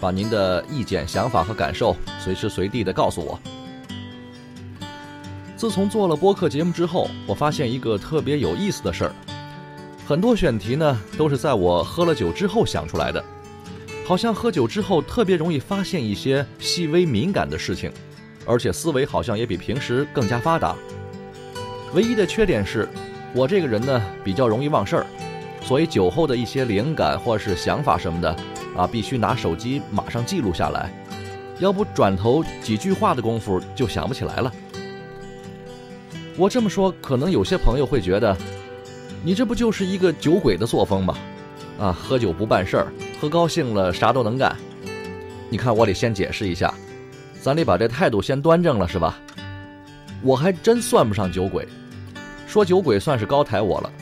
把您的意见、想法和感受随时随地的告诉我。自从做了播客节目之后，我发现一个特别有意思的事儿：很多选题呢都是在我喝了酒之后想出来的，好像喝酒之后特别容易发现一些细微敏感的事情，而且思维好像也比平时更加发达。唯一的缺点是，我这个人呢比较容易忘事儿，所以酒后的一些灵感或是想法什么的，啊，必须拿手机马上记录下来，要不转头几句话的功夫就想不起来了。我这么说，可能有些朋友会觉得，你这不就是一个酒鬼的作风吗？啊，喝酒不办事儿，喝高兴了啥都能干。你看，我得先解释一下，咱得把这态度先端正了，是吧？我还真算不上酒鬼。说酒鬼算是高抬我了，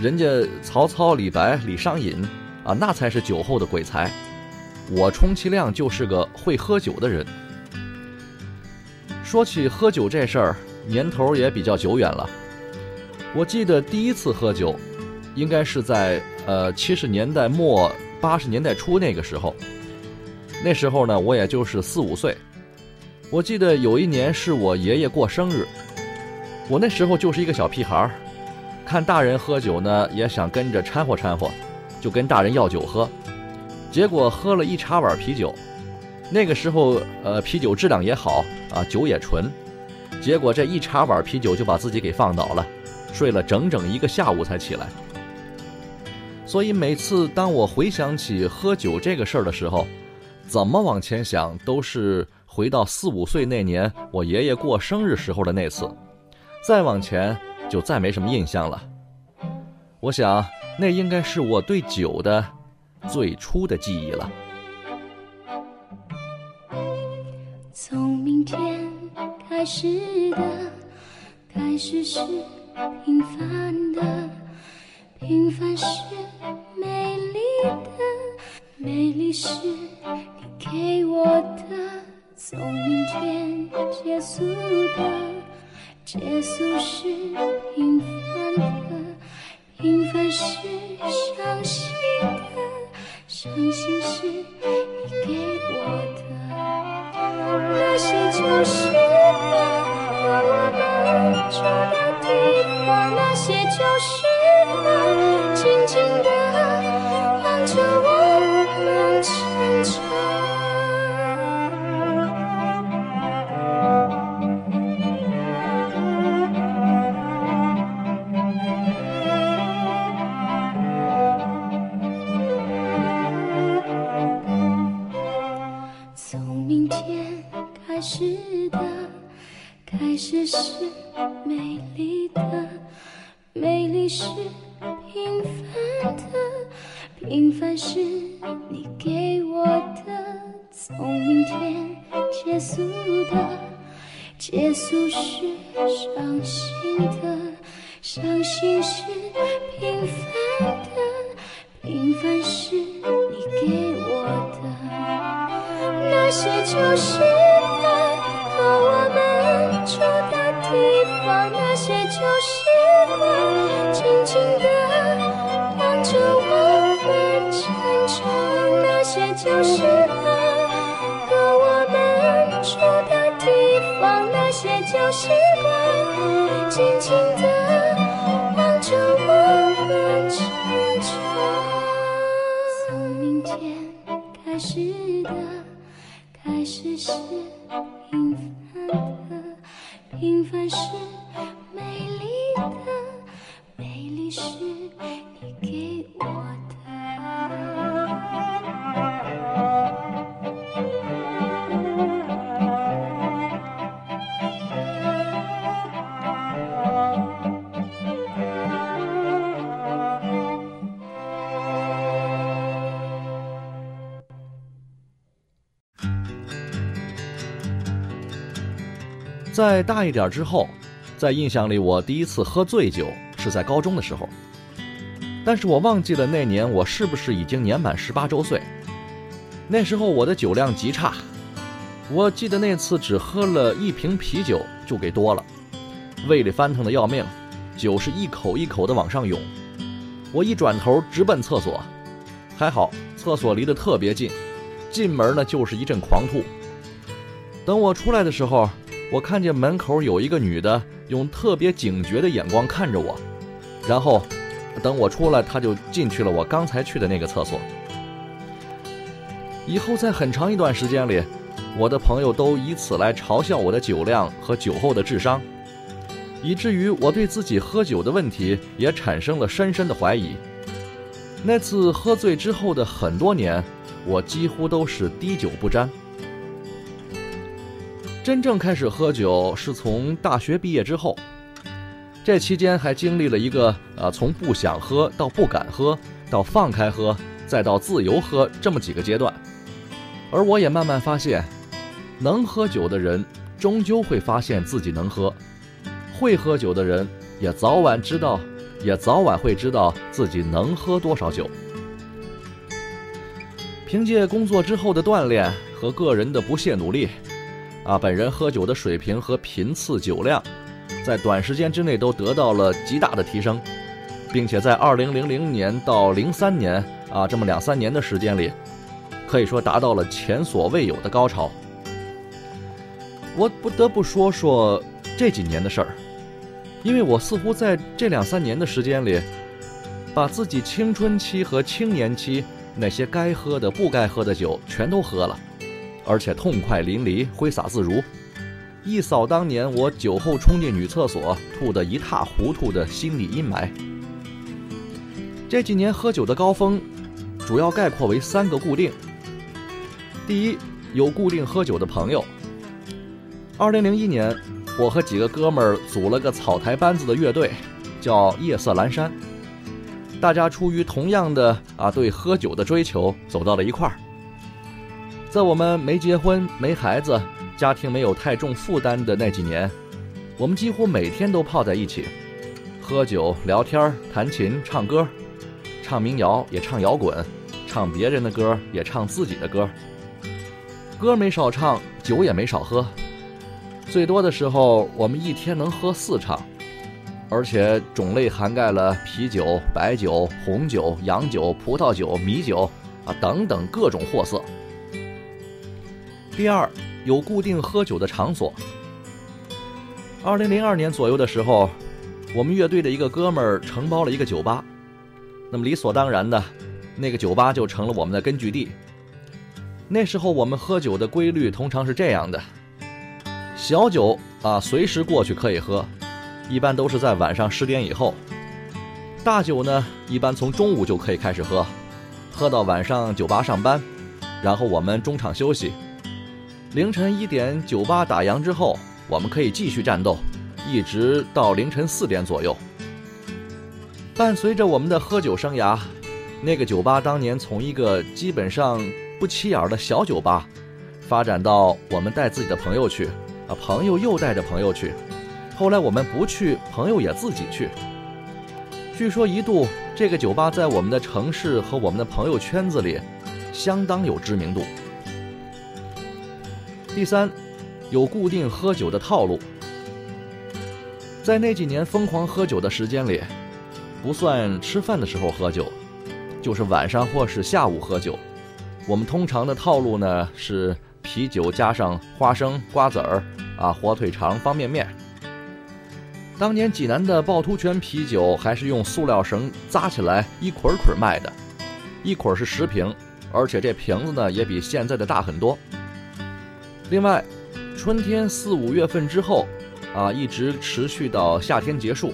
人家曹操、李白、李商隐啊，那才是酒后的鬼才。我充其量就是个会喝酒的人。说起喝酒这事儿，年头也比较久远了。我记得第一次喝酒，应该是在呃七十年代末八十年代初那个时候。那时候呢，我也就是四五岁。我记得有一年是我爷爷过生日。我那时候就是一个小屁孩儿，看大人喝酒呢，也想跟着掺和掺和，就跟大人要酒喝，结果喝了一茶碗啤酒。那个时候，呃，啤酒质量也好啊，酒也纯，结果这一茶碗啤酒就把自己给放倒了，睡了整整一个下午才起来。所以每次当我回想起喝酒这个事儿的时候，怎么往前想都是回到四五岁那年我爷爷过生日时候的那次。再往前，就再没什么印象了。我想，那应该是我对酒的最初的记忆了。从明天开始的，开始是平凡的，平凡是美丽的，美丽是你给我的。从明天结束的。结束是平凡的，平凡是伤心的，伤心是你给我的。那些旧时光和我们住的地方，那些旧时光静静的望着我着我们成长。那些旧时光和我们住的地方，那些旧时光，静静地望着我们成长。从明天。开始的，开始是平凡的，平凡是在大一点之后，在印象里，我第一次喝醉酒是在高中的时候，但是我忘记了那年我是不是已经年满十八周岁。那时候我的酒量极差，我记得那次只喝了一瓶啤酒就给多了，胃里翻腾的要命，酒是一口一口的往上涌。我一转头直奔厕所，还好厕所离得特别近，进门呢就是一阵狂吐。等我出来的时候，我看见门口有一个女的用特别警觉的眼光看着我，然后等我出来，她就进去了我刚才去的那个厕所。以后在很长一段时间里，我的朋友都以此来嘲笑我的酒量和酒后的智商，以至于我对自己喝酒的问题也产生了深深的怀疑。那次喝醉之后的很多年，我几乎都是滴酒不沾。真正开始喝酒是从大学毕业之后，这期间还经历了一个呃从不想喝到不敢喝，到放开喝，再到自由喝这么几个阶段。而我也慢慢发现，能喝酒的人终究会发现自己能喝，会喝酒的人也早晚知道，也早晚会知道自己能喝多少酒。凭借工作之后的锻炼和个人的不懈努力。啊，本人喝酒的水平和频次、酒量，在短时间之内都得到了极大的提升，并且在二零零零年到零三年啊这么两三年的时间里，可以说达到了前所未有的高潮。我不得不说说这几年的事儿，因为我似乎在这两三年的时间里，把自己青春期和青年期那些该喝的、不该喝的酒全都喝了。而且痛快淋漓，挥洒自如，一扫当年我酒后冲进女厕所吐得一塌糊涂的心理阴霾。这几年喝酒的高峰，主要概括为三个固定：第一，有固定喝酒的朋友。二零零一年，我和几个哥们儿组了个草台班子的乐队，叫夜色阑珊。大家出于同样的啊对喝酒的追求，走到了一块儿。在我们没结婚、没孩子、家庭没有太重负担的那几年，我们几乎每天都泡在一起，喝酒、聊天、弹琴、唱歌，唱民谣也唱摇滚，唱别人的歌也唱自己的歌。歌没少唱，酒也没少喝，最多的时候我们一天能喝四场，而且种类涵盖了啤酒、白酒、红酒、洋酒、葡萄酒、米酒啊等等各种货色。第二，有固定喝酒的场所。二零零二年左右的时候，我们乐队的一个哥们儿承包了一个酒吧，那么理所当然的，那个酒吧就成了我们的根据地。那时候我们喝酒的规律通常是这样的：小酒啊，随时过去可以喝，一般都是在晚上十点以后；大酒呢，一般从中午就可以开始喝，喝到晚上酒吧上班，然后我们中场休息。凌晨一点，酒吧打烊之后，我们可以继续战斗，一直到凌晨四点左右。伴随着我们的喝酒生涯，那个酒吧当年从一个基本上不起眼的小酒吧，发展到我们带自己的朋友去，啊，朋友又带着朋友去，后来我们不去，朋友也自己去。据说一度这个酒吧在我们的城市和我们的朋友圈子里，相当有知名度。第三，有固定喝酒的套路。在那几年疯狂喝酒的时间里，不算吃饭的时候喝酒，就是晚上或是下午喝酒。我们通常的套路呢是啤酒加上花生、瓜子儿，啊，火腿肠、方便面。当年济南的趵突泉啤酒还是用塑料绳扎起来一捆捆卖的，一捆是十瓶，而且这瓶子呢也比现在的大很多。另外，春天四五月份之后，啊，一直持续到夏天结束，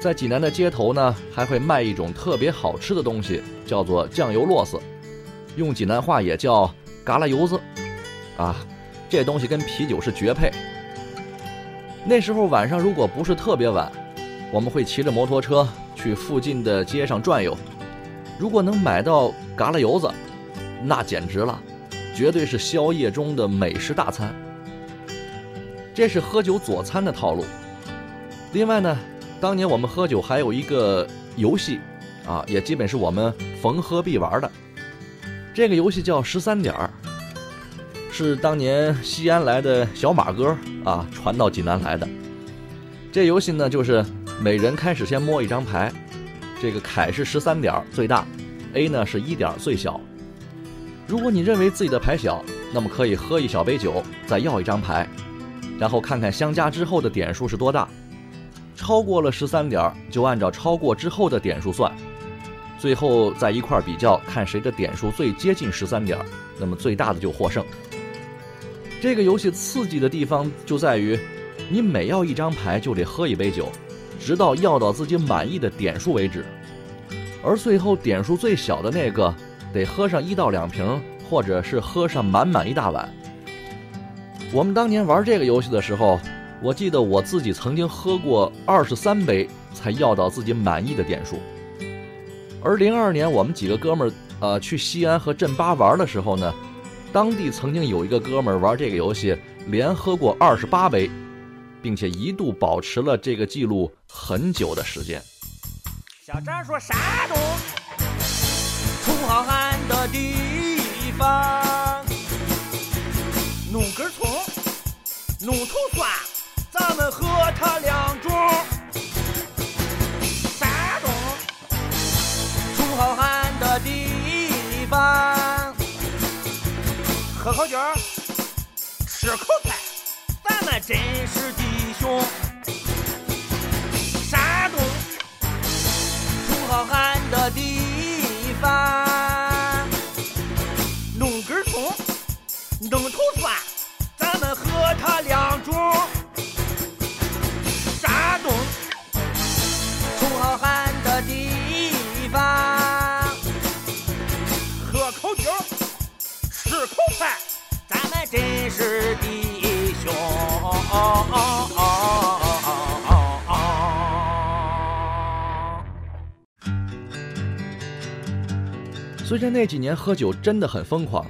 在济南的街头呢还会卖一种特别好吃的东西，叫做酱油螺丝，用济南话也叫嘎啦油子，啊，这东西跟啤酒是绝配。那时候晚上如果不是特别晚，我们会骑着摩托车去附近的街上转悠。如果能买到嘎啦油子，那简直了，绝对是宵夜中的美食大餐。这是喝酒佐餐的套路。另外呢，当年我们喝酒还有一个游戏，啊，也基本是我们逢喝必玩的。这个游戏叫十三点儿。是当年西安来的小马哥啊，传到济南来的。这游戏呢，就是每人开始先摸一张牌，这个凯是十三点最大，A 呢是一点最小。如果你认为自己的牌小，那么可以喝一小杯酒，再要一张牌，然后看看相加之后的点数是多大。超过了十三点，就按照超过之后的点数算，最后在一块比较，看谁的点数最接近十三点，那么最大的就获胜。这个游戏刺激的地方就在于，你每要一张牌就得喝一杯酒，直到要到自己满意的点数为止。而最后点数最小的那个，得喝上一到两瓶，或者是喝上满满一大碗。我们当年玩这个游戏的时候，我记得我自己曾经喝过二十三杯才要到自己满意的点数。而零二年我们几个哥们儿，呃，去西安和镇巴玩的时候呢。当地曾经有一个哥们儿玩这个游戏，连喝过二十八杯，并且一度保持了这个记录很久的时间。小张说：“山东，出好汉的地方，弄根葱，弄头蒜，咱们喝它两盅。山东，出好汉的地方。”喝口酒，吃口菜，咱们真是弟兄。山东，出好汉的地虽然那几年喝酒真的很疯狂，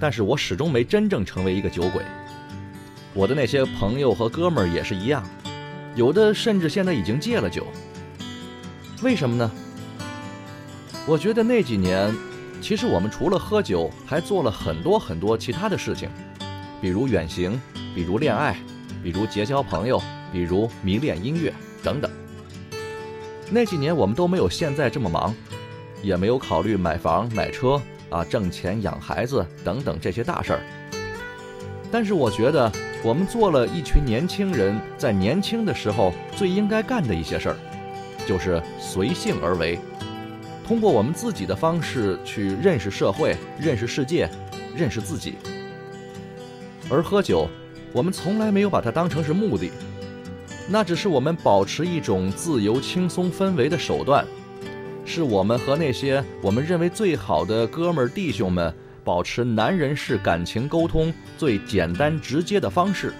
但是我始终没真正成为一个酒鬼。我的那些朋友和哥们儿也是一样，有的甚至现在已经戒了酒。为什么呢？我觉得那几年。其实我们除了喝酒，还做了很多很多其他的事情，比如远行，比如恋爱，比如结交朋友，比如迷恋音乐等等。那几年我们都没有现在这么忙，也没有考虑买房买车啊，挣钱养孩子等等这些大事儿。但是我觉得我们做了一群年轻人在年轻的时候最应该干的一些事儿，就是随性而为。通过我们自己的方式去认识社会、认识世界、认识自己，而喝酒，我们从来没有把它当成是目的，那只是我们保持一种自由轻松氛围的手段，是我们和那些我们认为最好的哥们儿弟兄们保持男人式感情沟通最简单直接的方式，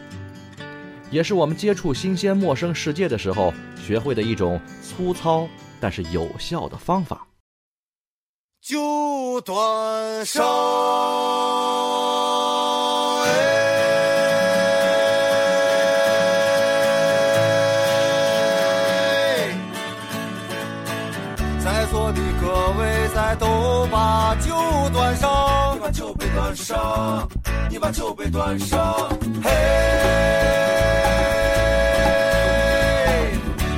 也是我们接触新鲜陌生世界的时候学会的一种粗糙但是有效的方法。酒端上，哎，上，你把酒杯端上，嘿，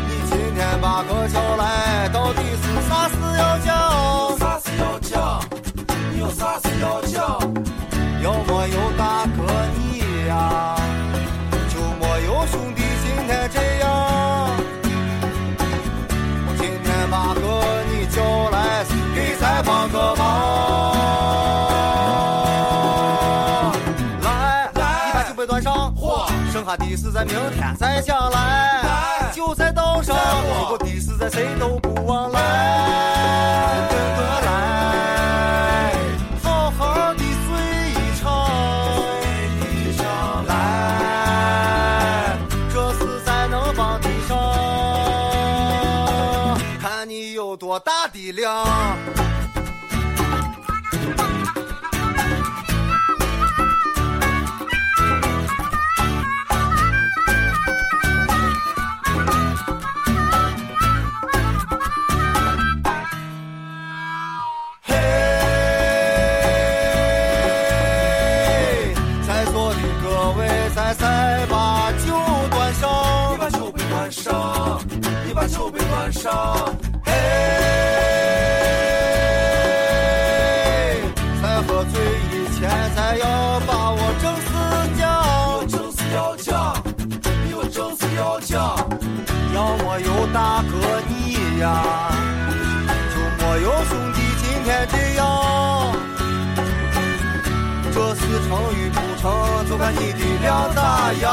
你今天把哥叫来，到底是啥事要讲？啥事要讲？要么有大的事在明天再讲来，酒在道上，以后的事在谁都不忘来。跟我来，好好的睡一场，来，这事才能放得上，看你有多大的量。上。嘿，在喝醉以前，咱要把我正事讲。正事要讲，你有正事要讲。要么有大哥你呀，就没有兄弟今天这样。这事成与不成，就看你的量咋样。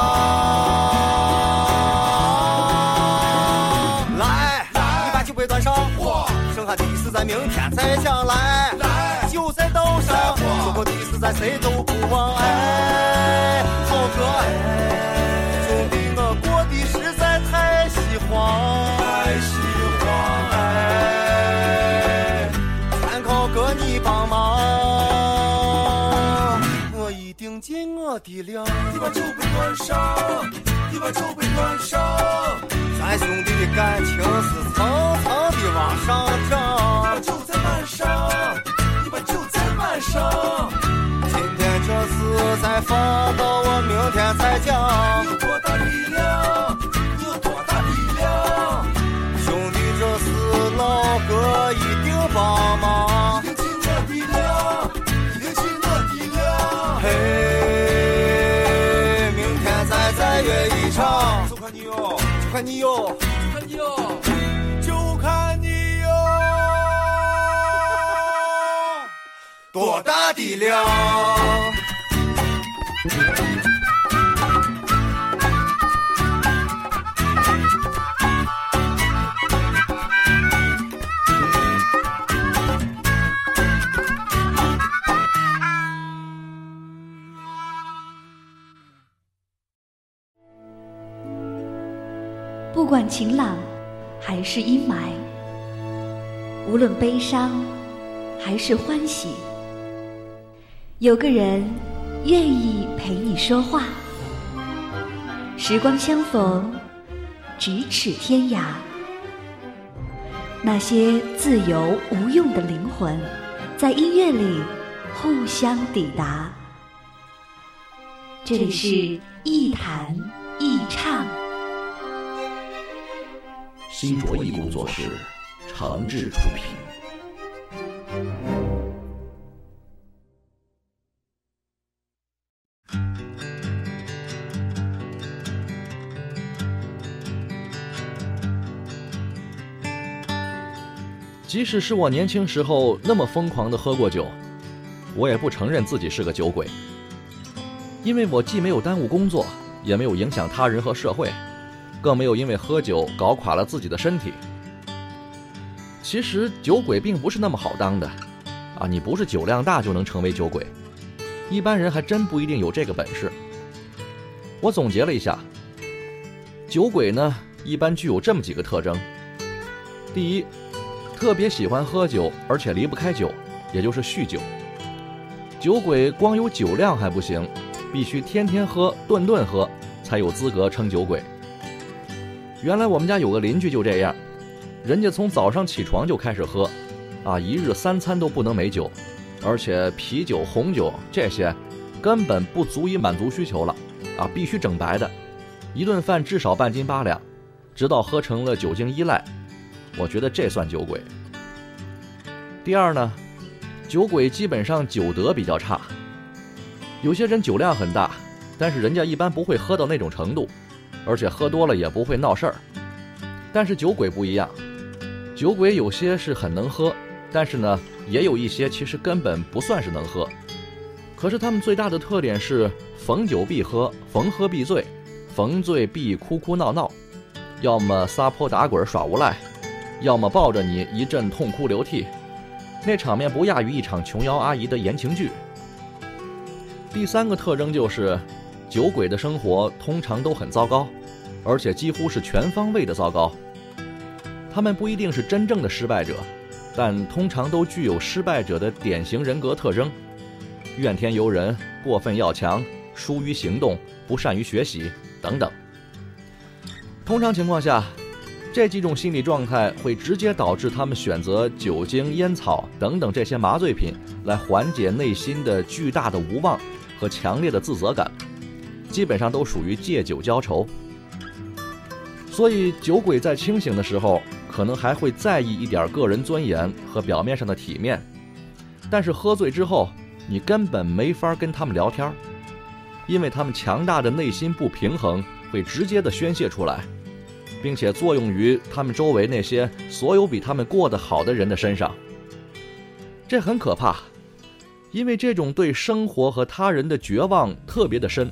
明天再讲来。来，酒在道上，最后的事在谁都不忘。哎，我的量。你把酒杯端上，你把酒杯端上。咱兄弟的感情是层层的往上涨把。酒再满上，你把酒再满上。今天这事再放到我明天再讲看你哟。就看你哟。就看你哟多大的量。论悲伤还是欢喜，有个人愿意陪你说话。时光相逢，咫尺天涯。那些自由无用的灵魂，在音乐里互相抵达。这里是一弹一唱。新卓艺工作室长治出品。即使是我年轻时候那么疯狂的喝过酒，我也不承认自己是个酒鬼，因为我既没有耽误工作，也没有影响他人和社会。更没有因为喝酒搞垮了自己的身体。其实酒鬼并不是那么好当的，啊，你不是酒量大就能成为酒鬼，一般人还真不一定有这个本事。我总结了一下，酒鬼呢一般具有这么几个特征：第一，特别喜欢喝酒，而且离不开酒，也就是酗酒。酒鬼光有酒量还不行，必须天天喝、顿顿喝，才有资格称酒鬼。原来我们家有个邻居就这样，人家从早上起床就开始喝，啊，一日三餐都不能没酒，而且啤酒、红酒这些根本不足以满足需求了，啊，必须整白的，一顿饭至少半斤八两，直到喝成了酒精依赖，我觉得这算酒鬼。第二呢，酒鬼基本上酒德比较差，有些人酒量很大，但是人家一般不会喝到那种程度。而且喝多了也不会闹事儿，但是酒鬼不一样，酒鬼有些是很能喝，但是呢，也有一些其实根本不算是能喝。可是他们最大的特点是逢酒必喝，逢喝必醉，逢醉必哭哭闹闹，要么撒泼打滚耍无赖，要么抱着你一阵痛哭流涕，那场面不亚于一场琼瑶阿姨的言情剧。第三个特征就是，酒鬼的生活通常都很糟糕，而且几乎是全方位的糟糕。他们不一定是真正的失败者，但通常都具有失败者的典型人格特征：怨天尤人、过分要强、疏于行动、不善于学习等等。通常情况下，这几种心理状态会直接导致他们选择酒精、烟草等等这些麻醉品来缓解内心的巨大的无望和强烈的自责感，基本上都属于借酒浇愁。所以，酒鬼在清醒的时候，可能还会在意一点个人尊严和表面上的体面，但是喝醉之后，你根本没法跟他们聊天，因为他们强大的内心不平衡会直接的宣泄出来，并且作用于他们周围那些所有比他们过得好的人的身上。这很可怕，因为这种对生活和他人的绝望特别的深，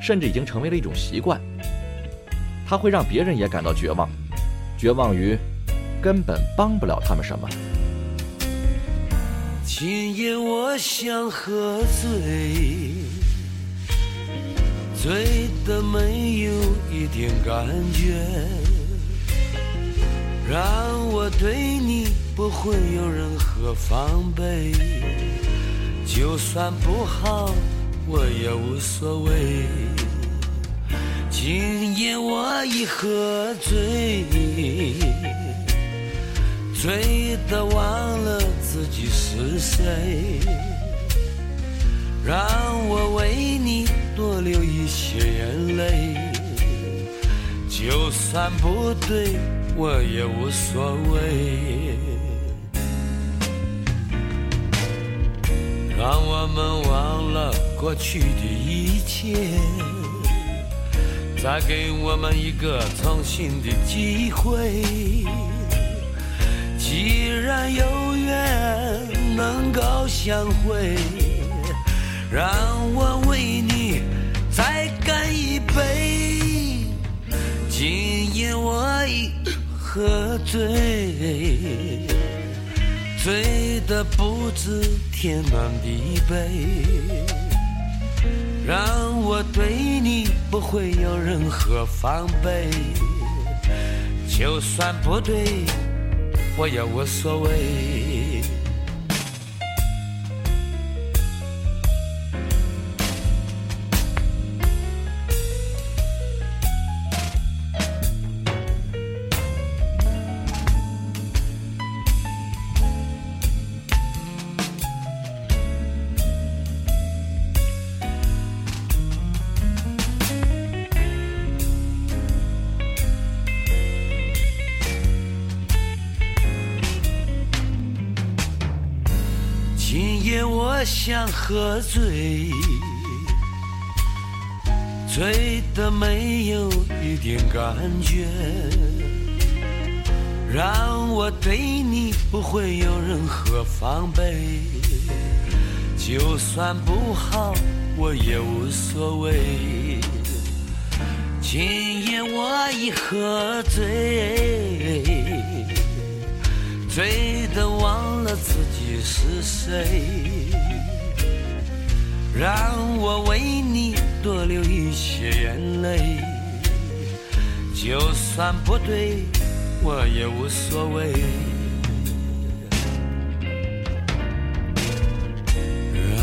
甚至已经成为了一种习惯。它会让别人也感到绝望，绝望于根本帮不了他们什么。今夜我想喝醉，醉的没有一点感觉，让我对你不会有任何防备，就算不好我也无所谓。今夜我已喝醉，醉得忘了自己是谁，让我为你多流一些眼泪，就算不对，我也无所谓。让我们忘了过去的一切。再给我们一个重新的机会。既然有缘能够相会，让我为你再干一杯。今夜我已喝醉，醉得不知天南地北。让我对你不会有任何防备，就算不对，我也无所谓。喝醉，醉得没有一点感觉，让我对你不会有任何防备，就算不好我也无所谓。今夜我已喝醉。醉得忘了自己是谁，让我为你多流一些眼泪，就算不对，我也无所谓。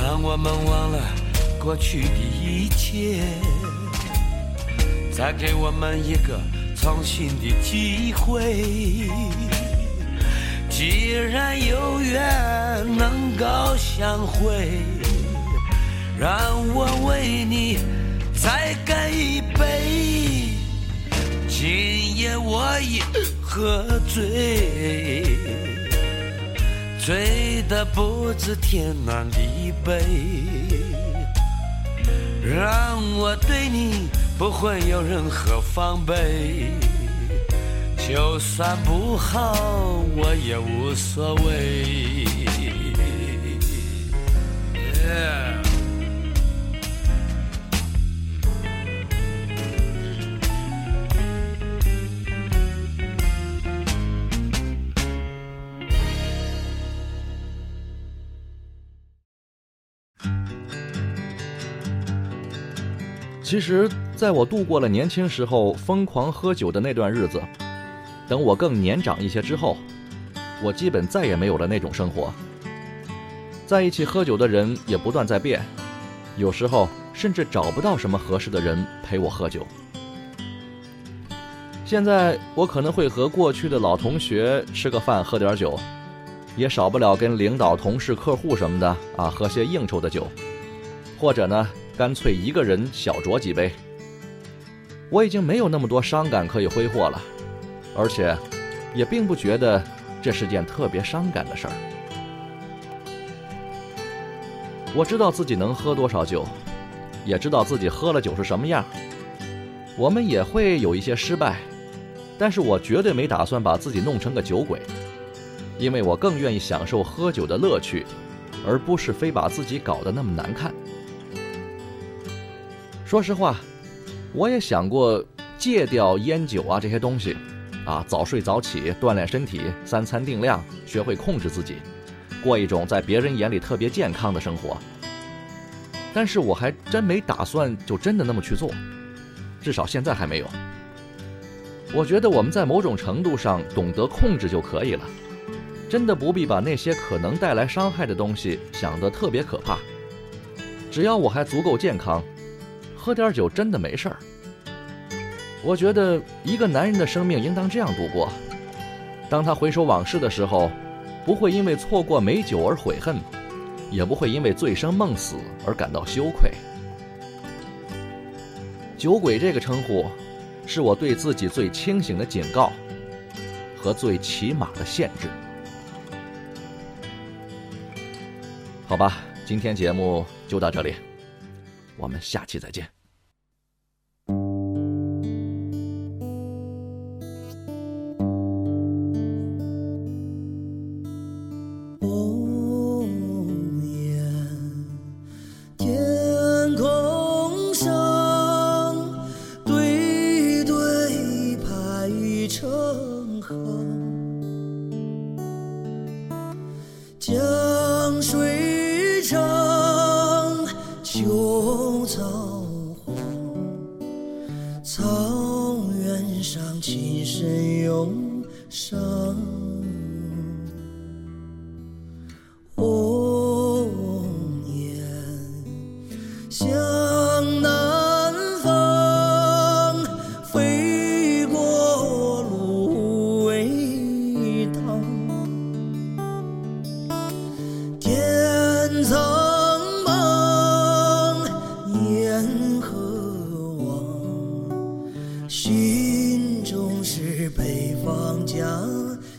让我们忘了过去的一切，再给我们一个重新的机会。既然有缘能够相会，让我为你再干一杯。今夜我已喝醉，醉得不知天南地北，让我对你不会有任何防备。就算不好，我也无所谓。其实，在我度过了年轻时候疯狂喝酒的那段日子，等我更年长一些之后，我基本再也没有了那种生活。在一起喝酒的人也不断在变，有时候甚至找不到什么合适的人陪我喝酒。现在我可能会和过去的老同学吃个饭，喝点酒，也少不了跟领导、同事、客户什么的啊喝些应酬的酒，或者呢。干脆一个人小酌几杯。我已经没有那么多伤感可以挥霍了，而且，也并不觉得这是件特别伤感的事儿。我知道自己能喝多少酒，也知道自己喝了酒是什么样。我们也会有一些失败，但是我绝对没打算把自己弄成个酒鬼，因为我更愿意享受喝酒的乐趣，而不是非把自己搞得那么难看。说实话，我也想过戒掉烟酒啊这些东西，啊早睡早起，锻炼身体，三餐定量，学会控制自己，过一种在别人眼里特别健康的生活。但是我还真没打算就真的那么去做，至少现在还没有。我觉得我们在某种程度上懂得控制就可以了，真的不必把那些可能带来伤害的东西想得特别可怕。只要我还足够健康。喝点酒真的没事儿。我觉得一个男人的生命应当这样度过：当他回首往事的时候，不会因为错过美酒而悔恨，也不会因为醉生梦死而感到羞愧。酒鬼这个称呼，是我对自己最清醒的警告和最起码的限制。好吧，今天节目就到这里。我们下期再见。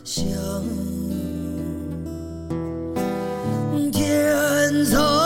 想。天苍